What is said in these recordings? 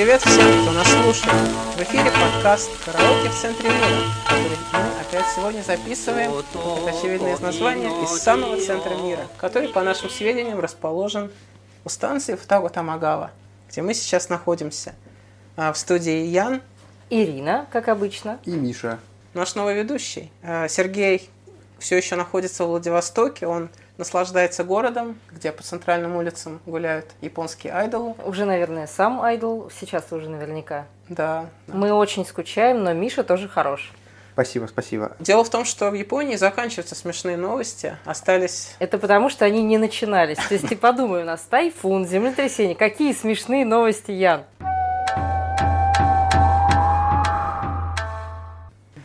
Привет всем, кто нас слушает. В эфире подкаст «Караоке в центре мира», который мы опять сегодня записываем, как это очевидно из названия, из самого центра мира, который, по нашим сведениям, расположен у станции Футаго Тамагава, где мы сейчас находимся. А в студии Ян, Ирина, как обычно. И Миша. наш новый ведущий. А, Сергей все еще находится в Владивостоке, он наслаждается городом, где по центральным улицам гуляют японские айдолы. Уже, наверное, сам айдол, сейчас уже наверняка. Да, да. Мы очень скучаем, но Миша тоже хорош. Спасибо, спасибо. Дело в том, что в Японии заканчиваются смешные новости. Остались... Это потому, что они не начинались. То есть ты подумай, у нас тайфун, землетрясение. Какие смешные новости, Ян.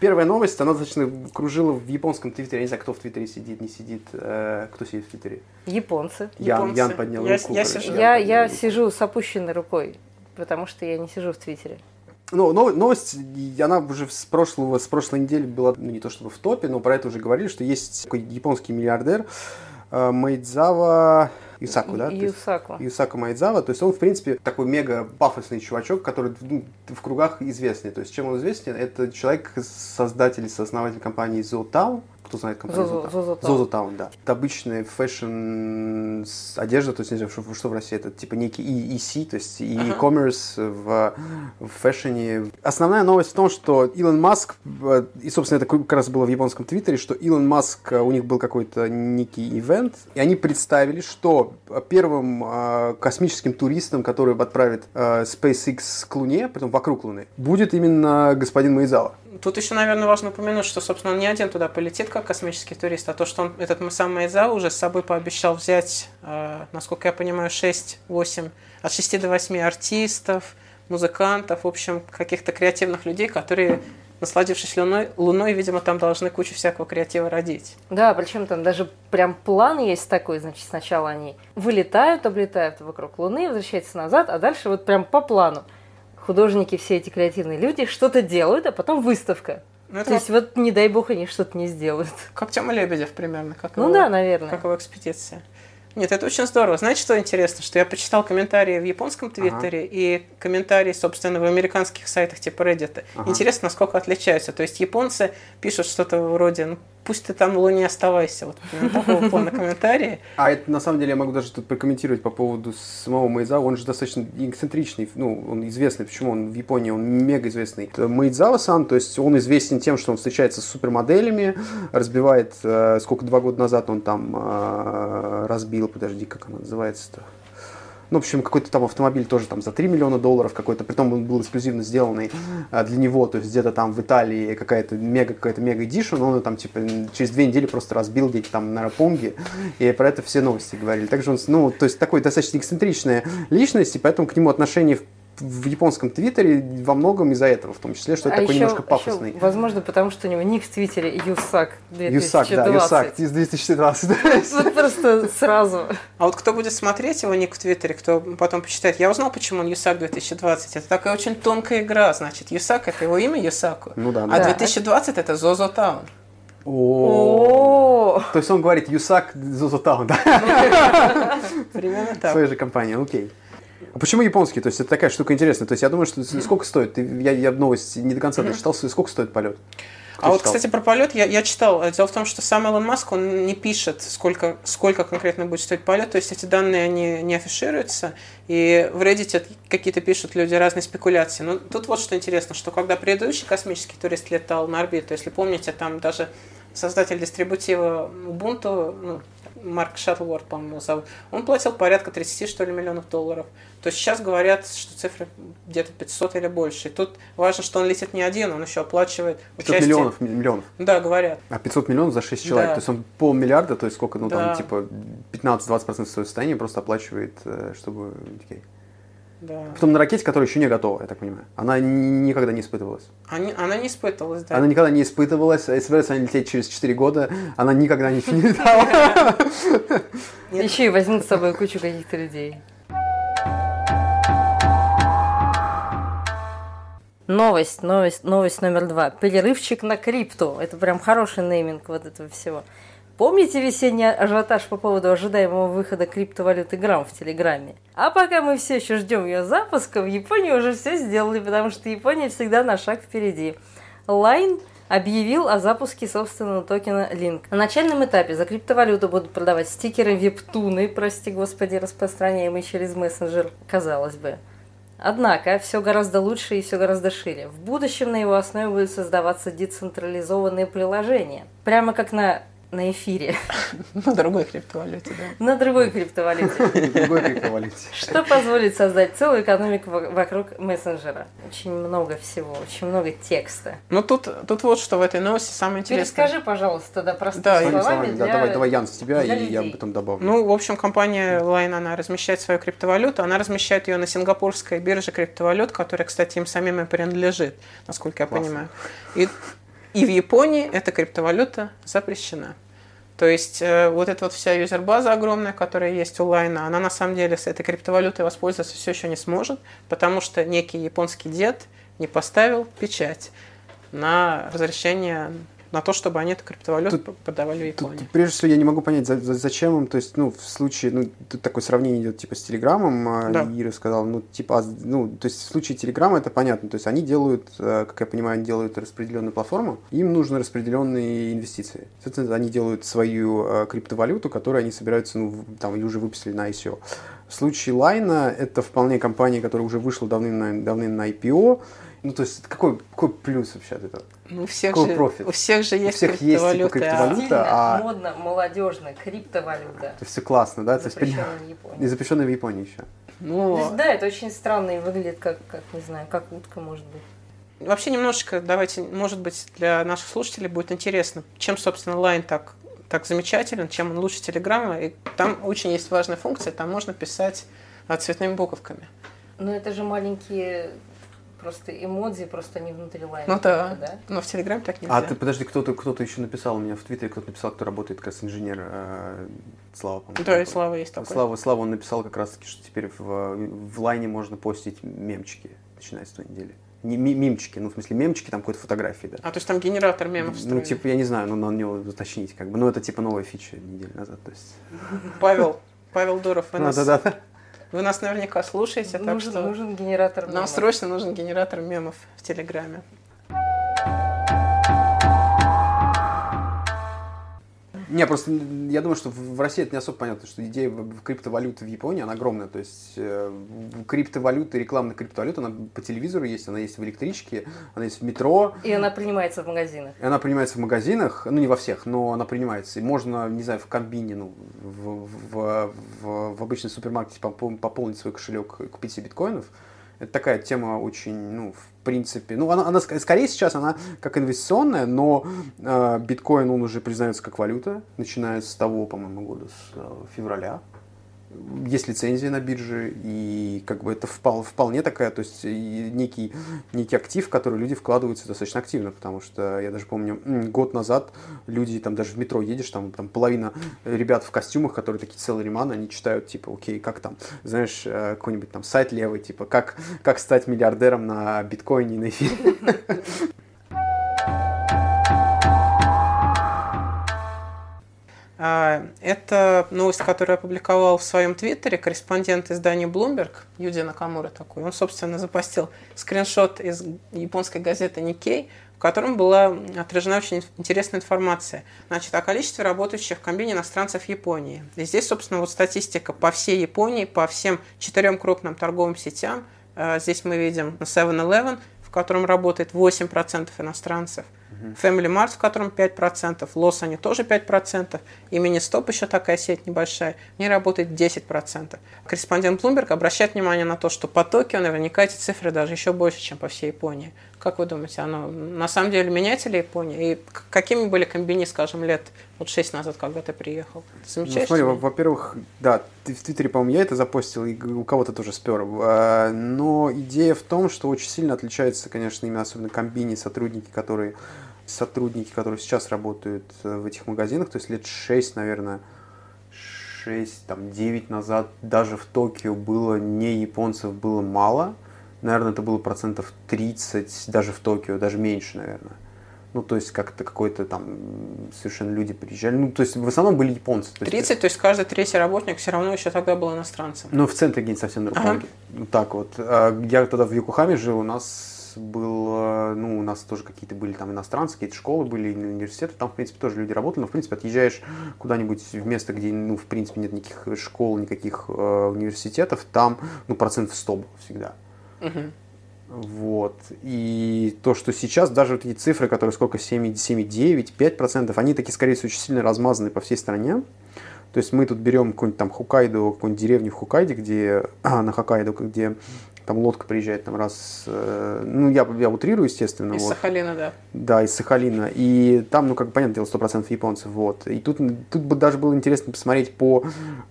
Первая новость, она достаточно кружила в японском твиттере. Я не знаю, кто в твиттере сидит, не сидит. Э, кто сидит в твиттере? Японцы. Ян, Японцы. Ян поднял Я- руку. я короче, Я, я руку. сижу с опущенной рукой, потому что я не сижу в Твиттере. Ну, но- новость, она уже с прошлого, с прошлой недели была, ну, не то чтобы в топе, но про это уже говорили, что есть такой японский миллиардер Маэдзава Юсаку, да? Юсаку. Юсаку Маэдзава, то есть он, в принципе, такой мега пафосный чувачок, который ну, в кругах известный. То есть чем он известен? Это человек, создатель, сооснователь компании Zozotown. Кто знает компанию Зозо-. Zozotown, да. Это обычная fashion одежда, то есть, не знаю, что, что в России, это типа некий EEC, то есть и e-commerce в, в фэшне. Основная новость в том, что Илон Маск, э, и, собственно, это как раз было в японском твиттере, что Илон Маск, э, у них был какой-то некий ивент, и они представили, что первым э, космическим туристом, который отправит SpaceX к Луне, потом вокруг Луны, будет именно господин Маизава. Тут еще, наверное, важно упомянуть, что, собственно, он не один туда полетит, как космический турист, а то, что он, этот сам Майза уже с собой пообещал взять, э, насколько я понимаю, 6-8, от 6 до 8 артистов, музыкантов, в общем, каких-то креативных людей, которые, насладившись Луной, Луной, видимо, там должны кучу всякого креатива родить. Да, причем там даже прям план есть такой, значит, сначала они вылетают, облетают вокруг Луны, возвращаются назад, а дальше вот прям по плану. Художники, все эти креативные люди что-то делают, а потом выставка. Ну, это То есть вот не дай бог они что-то не сделают. как Тёма Лебедев примерно, как Ну его- да, наверное. как его экспедиция. Нет, это очень здорово. Знаете, что интересно? Что я почитал комментарии в японском твиттере и комментарии, собственно, в американских сайтах типа Reddit. Ага. Интересно, насколько отличаются. То есть японцы пишут что-то вроде, ну, пусть ты там на Луне оставайся. Вот такого плана комментарии. А это на самом деле я могу даже тут прокомментировать по поводу самого Майзава. Он же достаточно эксцентричный, ну, он известный. Почему он в Японии, он мега известный. Майдзава-сан, то есть он известен тем, что он встречается с супермоделями, разбивает, э, сколько, два года назад он там э, разбил, подожди, как она называется-то? Ну, в общем, какой-то там автомобиль тоже там за 3 миллиона долларов какой-то, притом он был эксклюзивно сделанный а, для него, то есть где-то там в Италии какая-то мега, какая-то мега эдишн, он там типа через две недели просто разбил где-то там на Рапунге, и про это все новости говорили. Также он, ну, то есть такой достаточно эксцентричная личность, и поэтому к нему отношение в, японском твиттере во многом из-за этого, в том числе, что это А такой еще- немножко пафосный. еще, возможно, потому что у него ник в Твиттере Юсак 2020. Юсак, да, Юсак, из 2020. Вот просто сразу. А вот кто будет смотреть его ник в Твиттере, кто потом почитает, я узнал, почему он Юсак 2020. Это такая очень тонкая игра, значит. Юсак это его имя Юсаку. Ну да, А да. 2020 это Зозо Таун. О, О, То есть он говорит Юсак Зозотаун, да? Примерно так. Своей же компании, окей. А почему японский? То есть это такая штука интересная. То есть я думаю, что сколько стоит? Я, я новость не до конца дочитал. Сколько стоит полет? Кто А вот, читал? кстати, про полет я, я читал. Дело в том, что сам Илон Маск, он не пишет, сколько, сколько конкретно будет стоить полет. То есть эти данные, они не афишируются. И в Reddit какие-то пишут люди разные спекуляции. Но тут вот что интересно, что когда предыдущий космический турист летал на орбиту, если помните, там даже создатель дистрибутива Ubuntu, ну, Марк Шаттлворд, по-моему, зовут, он платил порядка 30, что ли, миллионов долларов. То есть сейчас говорят, что цифры где-то 500 или больше. И тут важно, что он летит не один, он еще оплачивает 500 участие. миллионов, ми- миллионов. Да, говорят. А 500 миллионов за 6 человек. Да. То есть он полмиллиарда, то есть сколько, ну Да. там типа 15-20% своего состояния просто оплачивает, э, чтобы... окей. Да. Потом на ракете, которая еще не готова, я так понимаю. Она ни- никогда не испытывалась. Они, она не испытывалась, да. Она никогда не испытывалась, а собирается она лететь через 4 года, она никогда ничего не летала. Еще и возьмут с собой кучу каких-то людей. Новость, новость, новость номер два. Перерывчик на крипту. Это прям хороший нейминг вот этого всего. Помните весенний ажиотаж по поводу ожидаемого выхода криптовалюты Грамм в Телеграме? А пока мы все еще ждем ее запуска, в Японии уже все сделали, потому что Япония всегда на шаг впереди. Line объявил о запуске собственного токена Link. На начальном этапе за криптовалюту будут продавать стикеры вептуны, прости господи, распространяемые через мессенджер, казалось бы. Однако все гораздо лучше и все гораздо шире. В будущем на его основе будут создаваться децентрализованные приложения. Прямо как на на эфире. На другой криптовалюте, да. На другой криптовалюте. Другой криптовалюте. Что позволит создать целую экономику вокруг мессенджера. Очень много всего, очень много текста. Ну тут, тут вот что в этой новости самое интересное. Перескажи, пожалуйста, тогда простыми Да, словами. словами, да, для- давай, давай, Ян, с тебя, и я людей. потом добавлю. Ну, в общем, компания Line, она размещает свою криптовалюту, она размещает ее на сингапурской бирже криптовалют, которая, кстати, им самим и принадлежит, насколько я Классно. понимаю. И, и в Японии эта криптовалюта запрещена. То есть э, вот эта вот вся юзербаза огромная, которая есть у Лайна, она на самом деле с этой криптовалютой воспользоваться все еще не сможет, потому что некий японский дед не поставил печать на разрешение на то, чтобы они эту криптовалюту Тут- продавали в Японии. тут прежде всего я не могу понять, за- за- зачем им, то есть, ну, в случае, ну, тут такое сравнение идет, типа, с Телеграмом, а, Да. Ира сказала, ну, типа, а, ну, то есть, в случае Телеграма это понятно, то есть, они делают, э, как я понимаю, они делают распределенную платформу, им нужны распределенные инвестиции. Соответственно, они делают свою э, криптовалюту, которую они собираются, ну, там, или уже выпустили на ICO. В случае Лайна это вполне компания, которая уже вышла давным давным на IPO, ну, то есть, какой, какой плюс вообще от этого? Ну, у всех, Какой же, профит? у всех же есть всех есть, типа, криптовалюта. Стильно, а- модно, молодежно, криптовалюта. То есть все классно, да? То есть, Запрещенная в и Японии. запрещенная в Японии еще. Ну, То есть, да, это очень странно и выглядит как, как, не знаю, как утка, может быть. вообще немножечко, давайте, может быть, для наших слушателей будет интересно, чем, собственно, Line так, так замечателен, чем он лучше Телеграма. И там очень есть важная функция, там можно писать а, цветными буковками. Но это же маленькие просто эмодзи, просто не внутри лайна. Ну да, да? но в Телеграме так нельзя. А ты подожди, кто-то кто-то еще написал у меня в Твиттере, кто-то написал, кто работает как раз инженер э, Слава, по-моему. Да, и Слава есть такой. Слава, Слава, он написал как раз таки, что теперь в, в лайне можно постить мемчики, начиная с той недели. Не мимчики, ну в смысле мемчики, там какой-то фотографии, да. А, то есть там генератор мемов ну, встроен. типа, я не знаю, ну, надо него уточнить, как бы. Ну, это типа новая фича неделю назад, то есть. Павел, Павел Дуров, вы, Ну, нас. Вы нас наверняка слушаете, так нужен, что нужен генератор нам мемов. срочно нужен генератор мемов в Телеграме. Не, просто я думаю, что в России это не особо понятно, что идея криптовалюты в Японии, она огромная. То есть э, криптовалюта, рекламная криптовалюта, она по телевизору есть, она есть в электричке, она есть в метро, И она принимается в магазинах. и она принимается в магазинах, ну не во всех, но она принимается. И можно, не знаю, в комбине, ну, в, в, в- в обычном супермаркете попол- пополнить свой кошелек и купить себе биткоинов. Это такая тема очень, ну, в принципе, ну, она, она ск- скорее сейчас она как инвестиционная, но э, биткоин, он уже признается как валюта, начиная с того, по-моему, года, с э, февраля. Есть лицензия на бирже, и как бы это впол- вполне такая, то есть некий, некий актив, в который люди вкладываются достаточно активно, потому что я даже помню, год назад люди, там даже в метро едешь, там, там половина ребят в костюмах, которые такие целый реман, они читают, типа, окей, как там, знаешь, э, какой-нибудь там сайт левый, типа, как, как стать миллиардером на биткоине и на эфире. Это новость, которую опубликовал в своем твиттере корреспондент издания Bloomberg, Юди Накамура такой. Он, собственно, запостил скриншот из японской газеты Nikkei, в котором была отражена очень интересная информация. Значит, о количестве работающих в комбине иностранцев в Японии. И здесь, собственно, вот статистика по всей Японии, по всем четырем крупным торговым сетям. А, Здесь мы видим 7-Eleven, в котором работает 8% иностранцев. Family Mart, в котором 5%, Лосани тоже 5%, и Мини-Стоп еще такая сеть небольшая, в ней работает 10%. Корреспондент Bloomberg обращает внимание на то, что по Токио наверняка эти цифры даже еще больше, чем по всей Японии. Как вы думаете, оно на самом деле меняется ли Япония? И какими были комбини, скажем, лет вот 6 назад, когда ты приехал? Ты Ну, смотри, во-первых, да, в Твиттере, по-моему, я это запостил, и у кого-то тоже спер. А, Но идея в том, что очень сильно отличается, конечно, именно особенно комбини, сотрудники, которые сотрудники, которые сейчас работают э, в этих магазинах, то есть лет 6, наверное, 6, там, 9 назад даже в Токио было не японцев, было мало. Наверное, это было процентов 30, даже в Токио, даже меньше, наверное. Ну, то есть как-то какой-то там совершенно люди приезжали. Ну, то есть в основном были японцы. То есть, 30, то есть каждый третий работник все равно еще тогда был иностранцем. Ну, в центре где-нибудь совсем Рупанге. Вот так вот. А Я тогда в Йокохаме жил, у нас был, э, ну, у нас тоже какие-то были там иностранцы, какие-то школы были, университеты, там, в принципе, тоже люди работали, но, в принципе, отъезжаешь куда-нибудь в место, где, ну, в принципе, нет никаких школ, никаких э, университетов, там, ну, процентов 100 было всегда. Вот. И то, что сейчас даже вот эти цифры, которые сколько, 7,9, 5%, они такие, скорее всего, очень сильно размазаны по всей стране. То есть мы тут берем какую-нибудь там Хоккайдо, какую-нибудь деревню в Хоккайде, где, на Хоккайдо, где там лодка приезжает там раз, э, ну я, я утрирую, естественно. Из вот. Сахалина, да. Да, из Сахалина. И там, ну, как бы, понятное дело, 100% японцев. Вот. И тут, тут бы даже было интересно посмотреть по,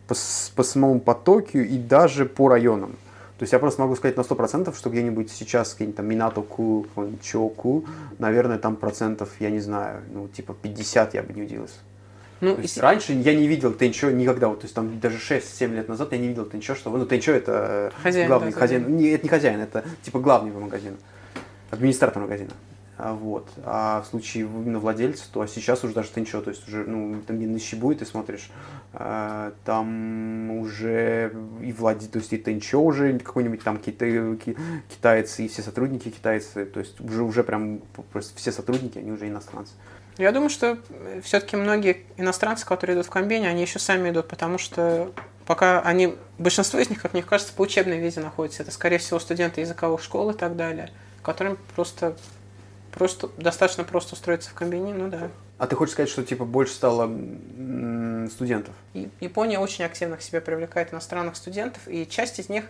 по, по самому потоку и даже по районам. То есть я просто могу сказать на 100%, что где-нибудь сейчас, где-нибудь там Минато-ку, Чоку, наверное, там процентов, я не знаю, ну, типа 50 я бы не удивился. Ну, То есть и- раньше я не видел Тенчо никогда, вот, то есть там даже 6-7 лет назад я не видел Тенчо, что, ну, Тенчо это э, Хозяин, главный да, хозяин, хозяин. не, это не хозяин, это типа главный его магазин, администратор магазина. А, Вот. А в случае именно владельца, то а сейчас уже даже Тенчо, то есть уже, ну, там где на Щибуе ты смотришь, а, там уже и владе, то есть и Тенчо уже какой-нибудь там китай, ки- китайцы, и все сотрудники китайцы, то есть уже, уже прям просто все сотрудники, они уже иностранцы. Я думаю, что все-таки многие иностранцы, которые идут в комбине, они еще сами идут, потому что пока они, большинство из них, как мне кажется, по учебной визе находятся. Это, скорее всего, студенты языковых школ и так далее, которым просто, просто достаточно просто устроиться в комбине, ну да. А ты хочешь сказать, что типа больше стало студентов? Япония очень активно к себе привлекает иностранных студентов, и часть из них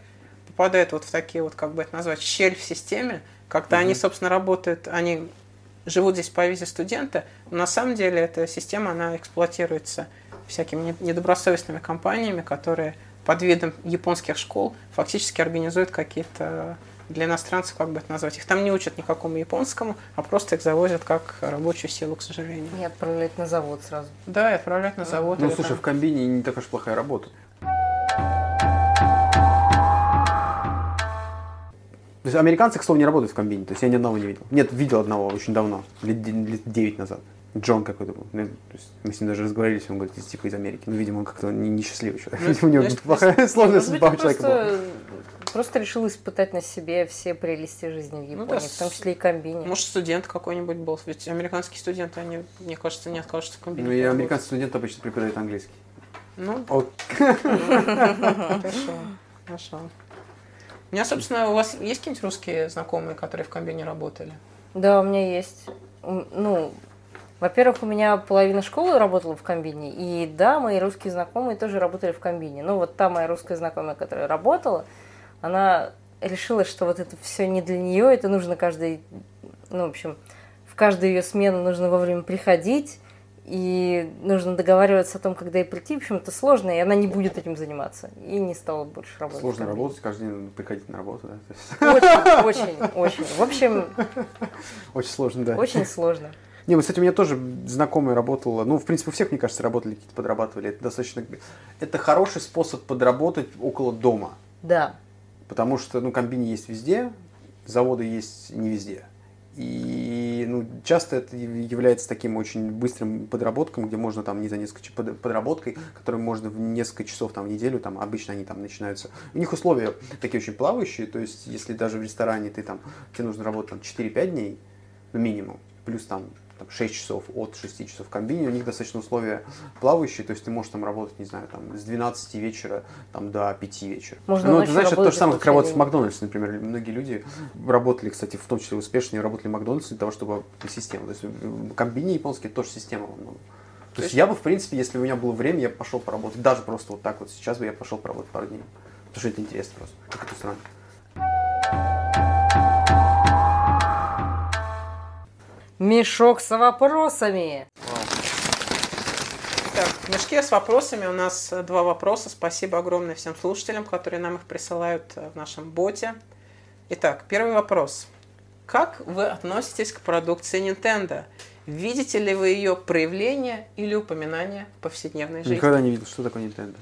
попадает вот в такие вот, как бы это назвать, щель в системе, когда они, собственно, работают, они живут здесь по визе студента, но на самом деле эта система, она эксплуатируется всякими не- недобросовестными компаниями, которые под видом японских школ фактически организуют какие-то для иностранцев, как бы это назвать. Их там не учат никакому японскому, а просто их завозят как рабочую силу, к сожалению. И отправлять на завод сразу. Да, и отправляют на завод. Ну, слушай, там- в комбине не такая уж плохая работа. То есть американцы, к слову, не работают в комбине. То есть я ни одного не видел. Нет, видел одного очень давно, лет, де- лет 9 назад. Джон какой-то был. Ну, то есть мы с ним даже разговаривались, он говорит, из, типа из Америки. Ну, видимо, он как-то не- несчастливый человек. Ну, Видимо, у него значит, плохая, сложная судьба у человека была. просто, решил испытать на себе все прелести жизни в Ну Японии, да, в том числе и комбине. Может, студент какой-нибудь был. Ведь американские студенты, они, мне кажется, не откажутся в комбине. Ну, и американский студент обычно преподает английский. Ну, хорошо. Хорошо. У меня, собственно, у вас есть какие-нибудь русские знакомые, которые в комбине работали? Да, у меня есть. Ну, во-первых, у меня половина школы работала в комбине, и да, мои русские знакомые тоже работали в комбине. Но вот та моя русская знакомая, которая работала, она решила, что вот это все не для нее, это нужно каждый, ну, в общем, в каждую ее смену нужно вовремя приходить, и нужно договариваться о том, когда ей прийти. В общем, это сложно, и она не будет этим заниматься. И не стала больше работать. сложно работать, каждый день приходить на работу, да. Очень, очень, очень. В общем, Очень сложно, да. очень сложно. Не, вот, кстати, у меня тоже знакомая работала, ну, в принципе, у всех, мне кажется, работали, какие-то подрабатывали. Это достаточно... Это хороший способ подработать около дома. Да. Потому что, ну, комбини есть везде, заводы есть не везде. И, ну, часто это является таким очень быстрым подработком, где можно там не за несколько под- подработкой, которую можно в несколько часов там в неделю, там обычно они там начинаются. У них условия такие очень плавающие, то есть если даже в ресторане ты там, тебе нужно работать там 4-5 дней, ну, минимум, плюс там, там 6 часов от 6 часов в комбине, у них достаточно условия плавающие, то есть ты можешь там работать, не знаю, там с 12 вечера там, до 5 вечера. Можно ну, ты знаешь, это то же самое, как работать в Макдональдсе, например. Многие люди работали, кстати, в том числе успешные, работали в Макдональдсе для того, чтобы система. То есть в комбине японские тоже система во многом. То есть я бы, в принципе, если бы у меня было время, я бы пошел поработать. Даже просто вот так вот сейчас бы я пошел поработать пару дней. Потому что это интересно просто, как это странно. Мешок с вопросами. Так, в мешке с вопросами у нас два вопроса. Спасибо огромное всем слушателям, которые нам их присылают э, в нашем боте. Итак, первый вопрос. Как вы относитесь к продукции Nintendo? Видите ли вы ее проявление или упоминание в повседневной жизни? Никогда не видел, что такое Nintendo.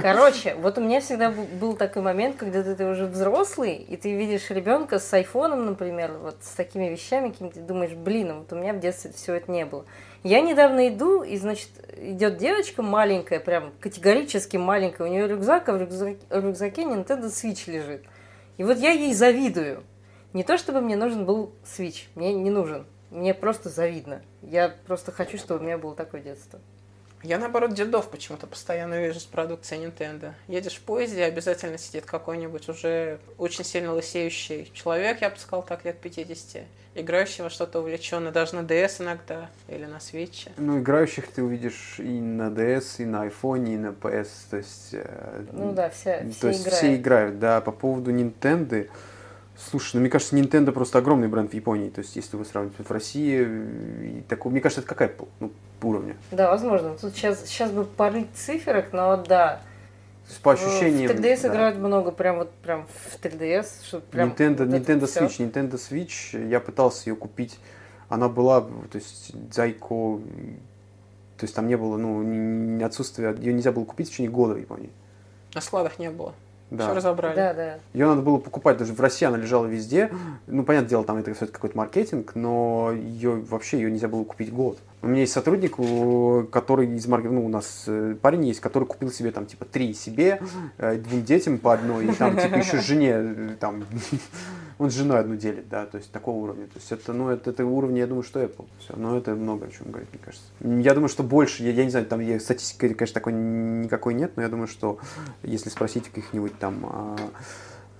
Короче, вот у меня всегда был такой момент, когда ты, ты уже взрослый, и ты видишь ребенка с айфоном, например, вот с такими вещами, какими ты думаешь, блин, вот у меня в детстве все это не было. Я недавно иду, и, значит, идет девочка маленькая, прям категорически маленькая, у нее рюкзак, а в рюкзаке, в рюкзаке Nintendo Switch лежит. И вот я ей завидую. Не то чтобы мне нужен был Switch, мне не нужен. Мне просто завидно. Я просто хочу, чтобы у меня было такое детство. Я, наоборот, дедов почему-то постоянно вижу с продукцией Nintendo. Едешь в поезде, обязательно сидит какой-нибудь уже очень сильно лысеющий человек, я бы сказал так, лет 50, играющий во что-то увлеченно, даже на DS иногда или на Switch. Ну, играющих ты увидишь и на DS, и на iPhone, и на PS, то есть... Э, ну да, все, все то есть играют. все играют, да. По поводу Nintendo, Слушай, ну мне кажется, Nintendo просто огромный бренд в Японии. То есть, если вы сравниваете в России, и такой, мне кажется, это как Apple, ну, по уровню. Да, возможно. Тут сейчас, сейчас бы порыть циферок, но да. По ощущениям... В 3DS да. играют много, прям вот прям в 3DS. Что прям Nintendo, вот Nintendo Switch. Все. Nintendo Switch, я пытался ее купить. Она была, то есть, Зайко... То есть, там не было, ну, отсутствия... Ее нельзя было купить в течение года в Японии. На складах не было. Да. Все разобрали. Да, да. Ее надо было покупать, даже в России она лежала везде. Ну, понятное дело, там это все какой-то маркетинг, но ее вообще ее нельзя было купить год. У меня есть сотрудник, который из маркетинга, ну, у нас э, парень есть, который купил себе там типа три себе, э, двум детям по одной, и там типа еще жене э, там он с женой одну делит, да, то есть такого уровня. То есть это, ну, это, это уровень, я думаю, что Apple. Все, но это много о чем говорит, мне кажется. Я думаю, что больше, я, я не знаю, там я, статистики, конечно, такой никакой нет, но я думаю, что если спросить каких-нибудь там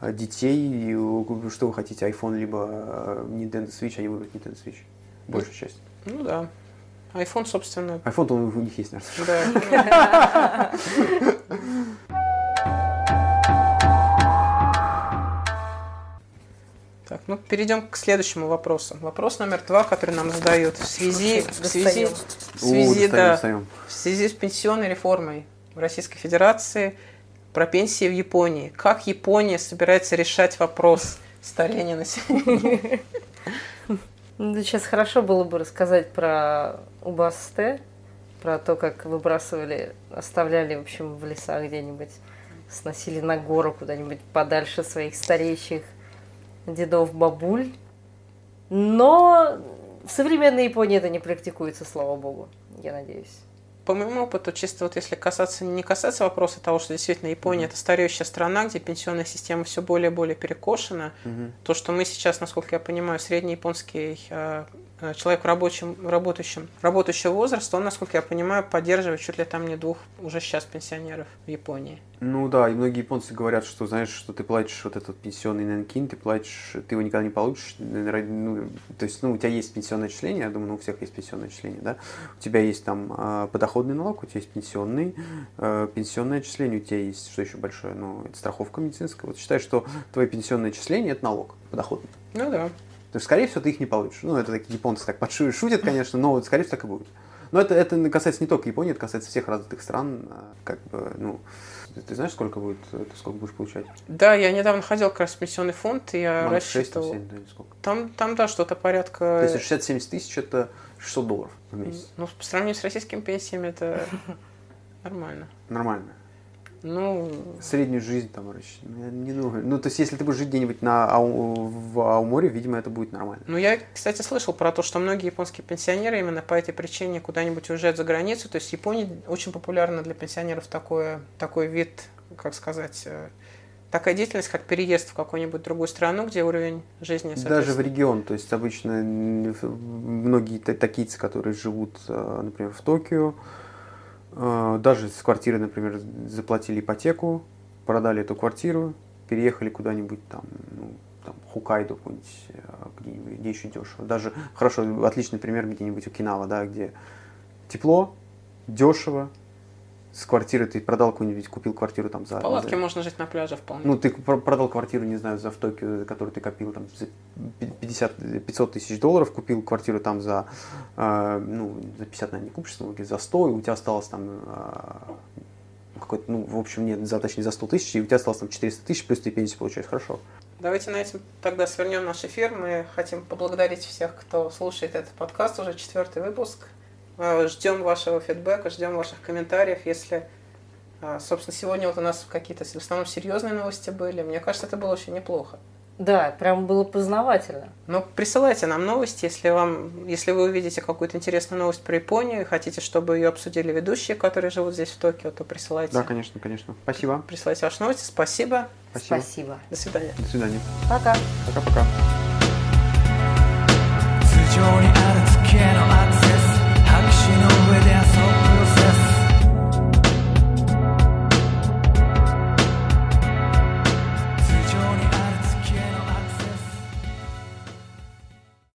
а, детей, что вы хотите, iPhone либо а, Nintendo Switch, они выберут Nintendo Switch. Большая часть. Ну да. iPhone, собственно. iPhone, он у них есть, наверное. Да. Так, ну перейдем к следующему вопросу. Вопрос номер два, который нам задают в связи, в связи, в связи, да, в связи с пенсионной реформой в Российской Федерации про пенсии в Японии. Как Япония собирается решать вопрос старения населения? Ну, сейчас хорошо было бы рассказать про Убасте, про то, как выбрасывали, оставляли, в общем, в лесах где-нибудь, сносили на гору куда-нибудь подальше своих стареющих дедов, бабуль. Но в современной Японии это не практикуется, слава богу, я надеюсь. По моему опыту, чисто вот если касаться, не касаться вопроса того, что действительно Япония mm-hmm. это стареющая страна, где пенсионная система все более и более перекошена, mm-hmm. то, что мы сейчас, насколько я понимаю, средний японский э, человек в рабочем, работающем, работающего возраста, он, насколько я понимаю, поддерживает чуть ли там не двух уже сейчас пенсионеров в Японии. Ну да, и многие японцы говорят, что знаешь, что ты платишь вот этот пенсионный нанкин, ты платишь, ты его никогда не получишь, ну, то есть, ну, у тебя есть пенсионное отчисление, я думаю, ну, у всех есть пенсионное отчисление, да, у тебя есть там э, подоходный налог, у тебя есть пенсионный, э, пенсионное отчисление, у тебя есть, что еще большое, ну, это страховка медицинская, вот считай, что твое пенсионное отчисление – это налог подоходный. Ну да. То есть, скорее всего, ты их не получишь. Ну, это такие японцы так шутят, конечно, но, скорее всего, так и будет. Но это, это касается не только Японии, это касается всех развитых стран. А, как бы, ну, ты знаешь, сколько будет, ты сколько будешь получать? Да, я недавно ходил как раз в пенсионный фонд, и я Мам, рассчитывал... 6, 7, да, сколько? Там, там, да, что-то порядка... То есть 60-70 тысяч – это 600 долларов в месяц? Ну, по сравнению с российскими пенсиями, это нормально. Нормально. Ну... Среднюю жизнь там ну, не думаю. Ну, то есть, если ты будешь жить где-нибудь на Ау... в Ауморе, видимо, это будет нормально. Ну, я, кстати, слышал про то, что многие японские пенсионеры именно по этой причине куда-нибудь уезжают за границу. То есть, Япония очень популярна для пенсионеров такое, такой вид, как сказать, э, такая деятельность, как переезд в какую-нибудь другую страну, где уровень жизни Даже в регион. То есть, обычно многие такийцы, которые живут, э, например, в Токио, даже с квартиры, например, заплатили ипотеку, продали эту квартиру, переехали куда-нибудь там, ну, там, Хукайдо какой-нибудь, а, где-нибудь, где еще дешево. Даже, хорошо, отличный пример где-нибудь Окинава, да, где тепло, дешево, с квартиры ты продал какую-нибудь, купил квартиру там за... В палатке за... можно жить на пляже вполне. Ну, ты продал квартиру, не знаю, за в Токио, которую ты копил там за 50, 500 тысяч долларов, купил квартиру там за, э, ну, за 50, наверное, не купишь, но за 100, и у тебя осталось там э, какой-то, ну, в общем, нет, за, точнее, за 100 тысяч, и у тебя осталось там 400 тысяч, плюс ты пенсию получаешь, хорошо. Давайте на этом тогда свернем наш эфир. Мы хотим поблагодарить всех, кто слушает этот подкаст, уже четвертый выпуск. А, ждем вашего фидбэка, ждем ваших комментариев. Если, а, собственно, сегодня вот у нас какие-то в основном серьезные новости были, мне кажется, это было очень неплохо. Да, прям было познавательно. Ну, присылайте нам новости, если вам, если вы увидите какую-то интересную новость про Японию и хотите, чтобы ее обсудили ведущие, которые живут здесь в Токио, то присылайте. Да, конечно, конечно. Спасибо. Присылайте ваши новости. Спасибо. Спасибо. Спасибо. До свидания. До свидания. Пока. Пока-пока.